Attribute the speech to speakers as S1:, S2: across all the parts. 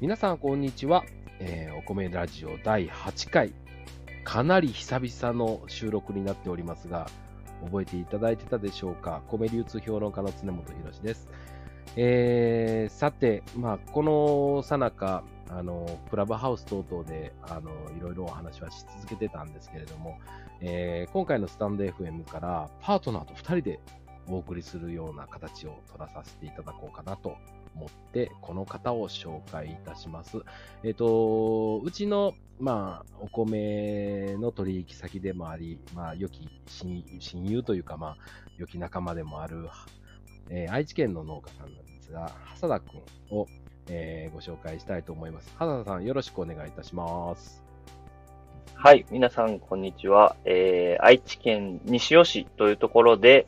S1: 皆さん、こんにちは。えーお米ラジオ第8回。かなり久々の収録になっておりますが、覚えていただいてたでしょうか？米流通評論家の常本博です。えーさて、まあ、このさなか、あの、クラブハウス等々で、あの、いろいろお話はし続けてたんですけれども、えー今回のスタンド FM からパートナーと2人でお送りするような形を取らさせていただこうかなと思って、この方を紹介いたします。えっ、と、うちの、まあ、お米の取引先でもあり、まあ、良き親親友というか、まあ、良き仲間でもある、えー愛知県の農家さんなんですが、浅田くんを、えーご紹介したいと思います。浅田さん、よろしくお願いいたします。
S2: はい、皆さん、こんにちは。えー、愛知県西尾市というところで、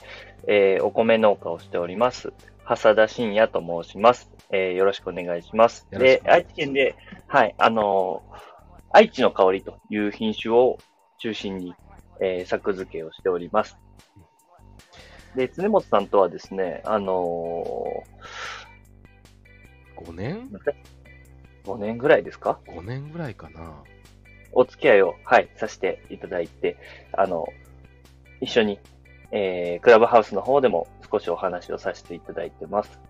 S2: えーお米農家をしております。浅田信也と申します。えーよろしくお願いします。で愛知県で、はい、あのー愛知の香りという品種を中心に、えー作付けをしております。で、常本さんとはですね、あの
S1: 5年？
S2: ー、5年ぐらいですか
S1: ?5 年ぐらいかな。
S2: お付き合いを、はい、させていただいて、あの、一緒に、えー、クラブハウスの方でも少しお話をさせていただいてます。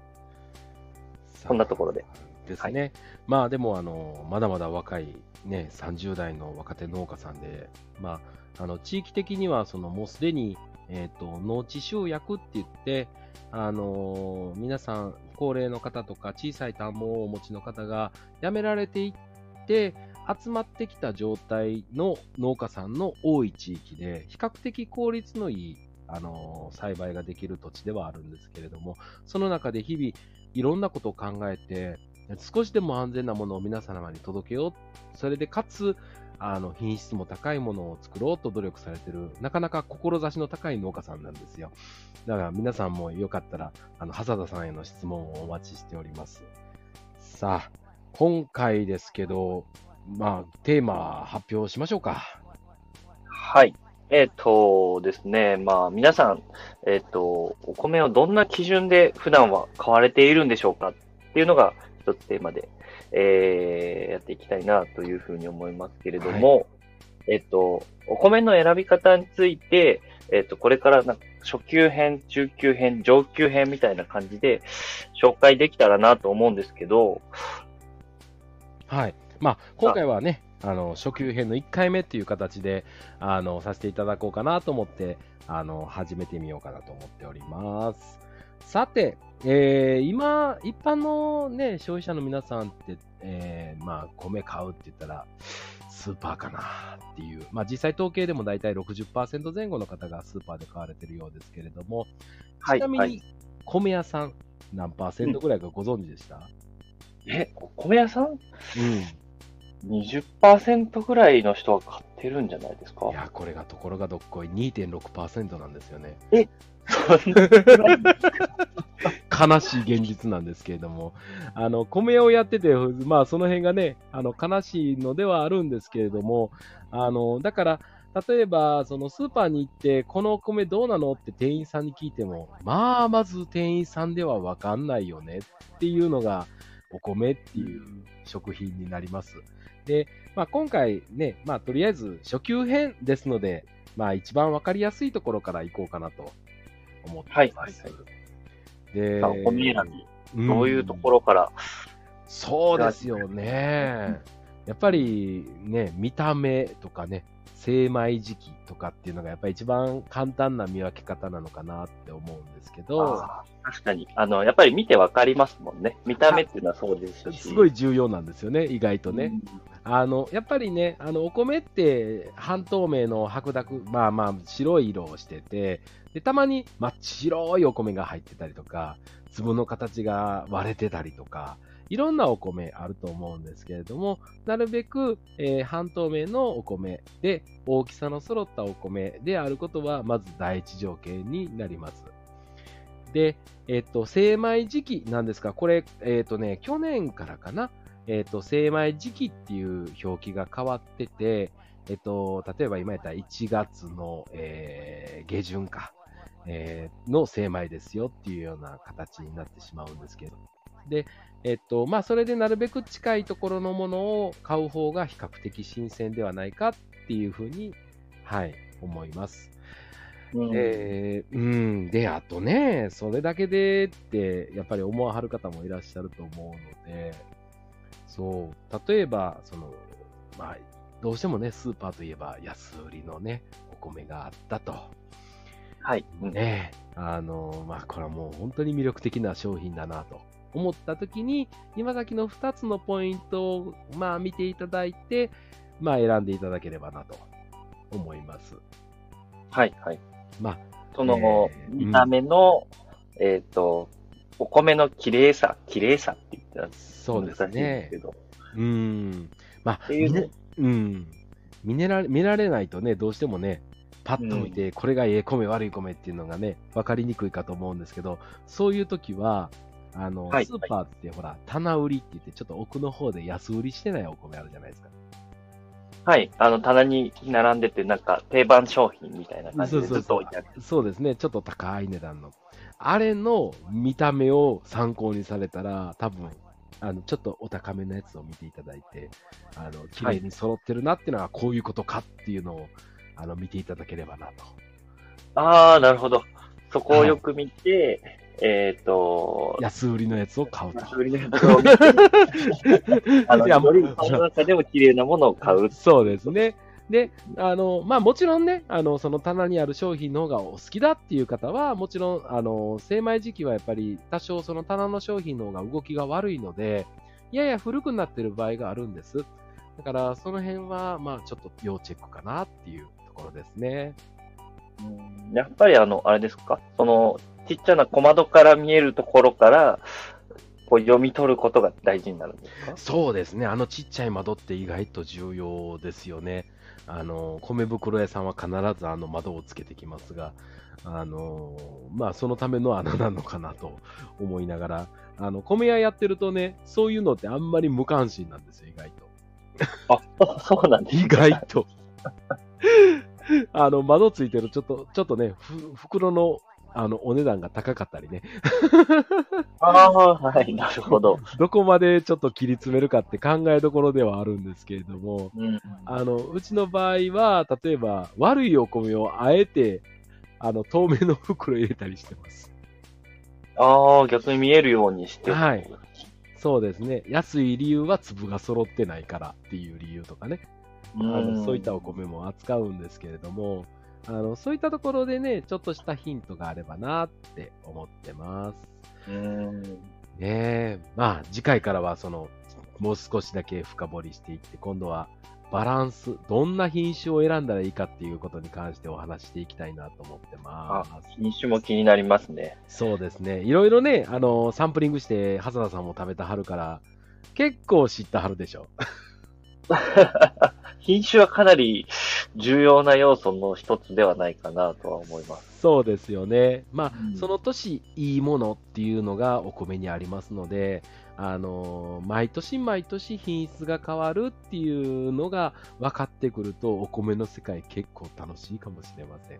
S2: こんなところで。
S1: ですね。まあでも、あの、まだまだ若い、ね、30代の若手農家さんで、まあ、あの、地域的には、その、もうすでに、えっ、と、農地集約って言って、あの皆さん、高齢の方とか、小さい田んぼをお持ちの方が辞められていって、集まってきた状態の農家さんの多い地域で、比較的効率のいい、あの栽培ができる土地ではあるんですけれども、その中で日々、いろんなことを考えて、少しでも安全なものを皆様に届けよう。それでかつ、あの、品質も高いものを作ろうと努力されてる、なかなか志の高い農家さんなんですよ。だから皆さんもよかったら、あの、hasada さんへの質問をお待ちしております。さあ、今回ですけど、まあ、テーマ発表しましょうか。
S2: はい。えっ、とですね、まあ皆さん、えっ、と、お米をどんな基準で普段は買われているんでしょうかっていうのが一つテーマで、えーやっていきたいなというふうに思いますけれども、えっ、と、お米の選び方について、えっ、と、これからなんか初級編、中級編、上級編みたいな感じで紹介できたらなと思うんですけど、
S1: はい。まあ、今回はね、あの、初級編の1回目っていう形で、あの、させていただこうかなと思って、あの、始めてみようかなと思っております。さて、えー今、一般のね、消費者の皆さんって、えーまあ、米買うって言ったら、スーパーかなっていう。まあ、実際統計でも大体60%前後の方がスーパーで買われてるようですけれども、
S2: はい
S1: ちなみに
S2: はい、
S1: 米屋さん、何パーセントぐらいかご存知でした、
S2: え、お米屋さん？
S1: うん。
S2: 20%ぐらいの人は買ってるんじゃないですか？
S1: いや、これがところがどっこい2.6%なんですよね。
S2: そんな
S1: 悲しい現実なんですけれども、あの、米をやってて、まあ、その辺がね、あの、悲しいのではあるんですけれども、あの、だから、例えば、そのスーパーに行って、このお米どうなのって店員さんに聞いても、まあ、まず店員さんではわかんないよねっていうのが、お米っていう食品になります。で、まあ、今回ね、まあ、とりあえず初級編ですので、まあ、一番わかりやすいところから行こうかなと思ってます。
S2: はいはい
S1: で、
S2: さあお米選び、
S1: ん
S2: どういうところから、
S1: そうですよね。やっぱりね、見た目とかね、精米時期とかっていうのがやっぱり一番簡単な見分け方なのかなって思うんですけど、
S2: 確かに、あの、やっぱり見てわかりますもんね。見た目っていうのはそうですし。
S1: すごい重要なんですよね、意外とね。
S2: うん
S1: あの、やっぱりね、あの、お米って半透明の白濁、まあまあ白い色をしてて、で、たまに真っ白いお米が入ってたりとか、粒の形が割れてたりとか、いろんなお米あると思うんですけれども、なるべく、えー半透明のお米で、大きさの揃ったお米であることは、まず第一条件になります。で、えっと、精米時期なんですが、これ、えっとね、去年からかな、えっと、精米時期っていう表記が変わってて、えっと、例えば今やったら1月の、えー下旬か、えーの精米ですよっていうような形になってしまうんですけど、で、えっと、まあ、それでなるべく近いところのものを買う方が比較的新鮮ではないかっていうふうに、はい、思います。
S2: うん
S1: えーうん。で、あとね、それだけでって、やっぱり思わはる方もいらっしゃると思うので、そう、例えば、その、まあ、どうしてもね、スーパーといえば安売りのね、お米があったと。
S2: はい。うん
S1: ねあの、まあ、これはもう本当に魅力的な商品だなと思ったときに、今先の2つのポイントを、まあ、見ていただいて、まあ、選んでいただければなと思います。
S2: はい。はい。
S1: まあ、
S2: その、
S1: えー
S2: 見た目の、えっ、と、お米の綺麗さ、綺麗さって言ったら
S1: そうですね
S2: すけ。ど。
S1: うん。まあ、
S2: う
S1: ん。見れられ見られないとね、どうしてもね、パッと見て、これがええ米、悪い米っていうのがね、分かりにくいかと思うんですけど、そういう時は、あの、
S2: はい
S1: スーパーってほら、棚売りって言って、ちょっと奥の方で安売りしてないお米あるじゃないですか。
S2: はい。あの、棚に並んでて、なんか定番商品みたいな感じでずっと置いてある。
S1: そうですね、ちょっと高い値段の。あれの見た目を参考にされたら、多分、あの、ちょっとお高めのやつを見ていただいて、あの、綺麗に揃ってるなっていうのはこういうことかっていうのを、あの、見ていただければなと。
S2: ああ、なるほど。そこをよく見て、えっ、と、
S1: 安売りのやつを買うと。
S2: 安売りのところを あの、その中でも綺麗なものを買う。
S1: そうですね。で、あの、まあもちろんね、あの、その棚にある商品の方がお好きだっていう方は、もちろん、あの、精米時期はやっぱり多少その棚の商品の方が動きが悪いので、やや古くなってる場合があるんです。だから、その辺は、まあちょっと要チェックかなっていうところですね。
S2: うんやっぱりあの、あれですか？その、ちっちゃな小窓から見えるところから、こう読み取ることが大事になるんですか？
S1: そうですね。あのちっちゃい窓って意外と重要ですよね。あの、米袋屋さんは必ずあの窓をつけてきますが、あの、まあそのための穴なのかなと思いながら、あの、米屋やってるとね、そういうのってあんまり無関心なんですよ、意外と。
S2: あ、そうなんです
S1: 意外と。あの、窓ついてるちょっと、ちょっとね、ふ袋の、あの、お値段が高かったりね。
S2: ああ、はい、なるほど。
S1: どこまでちょっと切り詰めるかって考えどころではあるんですけれども、
S2: うん。
S1: あの、うちの場合は、例えば、悪いお米をあえて、あの、透明の袋入れたりしてます。
S2: ああ、逆に見えるようにして。
S1: はい。そうですね。安い理由は粒が揃ってないからっていう理由とかね。あ
S2: うん
S1: のそういったお米も扱うんですけれども、あの、そういったところでね、ちょっとしたヒントがあればなって思ってます。
S2: うん。
S1: ねえ。まあ、次回からは、その、もう少しだけ深掘りしていって、今度はバランス、どんな品種を選んだらいいかっていうことに関してお話していきたいなと思ってます。
S2: 品種も気になりますね。
S1: そうですね。いろいろね、あの、サンプリングして、ハ田さんも食べたはるから、結構知ったはるでしょ。
S2: 品種はかなり重要な要素の一つではないかなとは思います。
S1: そうですよね。まあ、
S2: うん
S1: その年いいものっていうのがお米にありますので、あの毎年毎年品質が変わるっていうのが分かってくると、お米の世界結構楽しいかもしれません。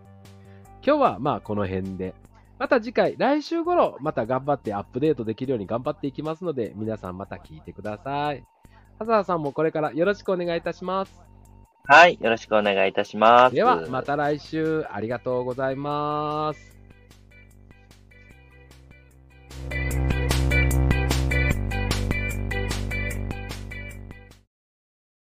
S1: 今日はまあこの辺で。また次回、来週頃、また頑張ってアップデートできるように頑張っていきますので、皆さんまた聞いてください。ハザーさんもこれからよろしくお願いいたします。
S2: はい。よろしくお願いいたします。
S1: では、また来週ありがとうございます。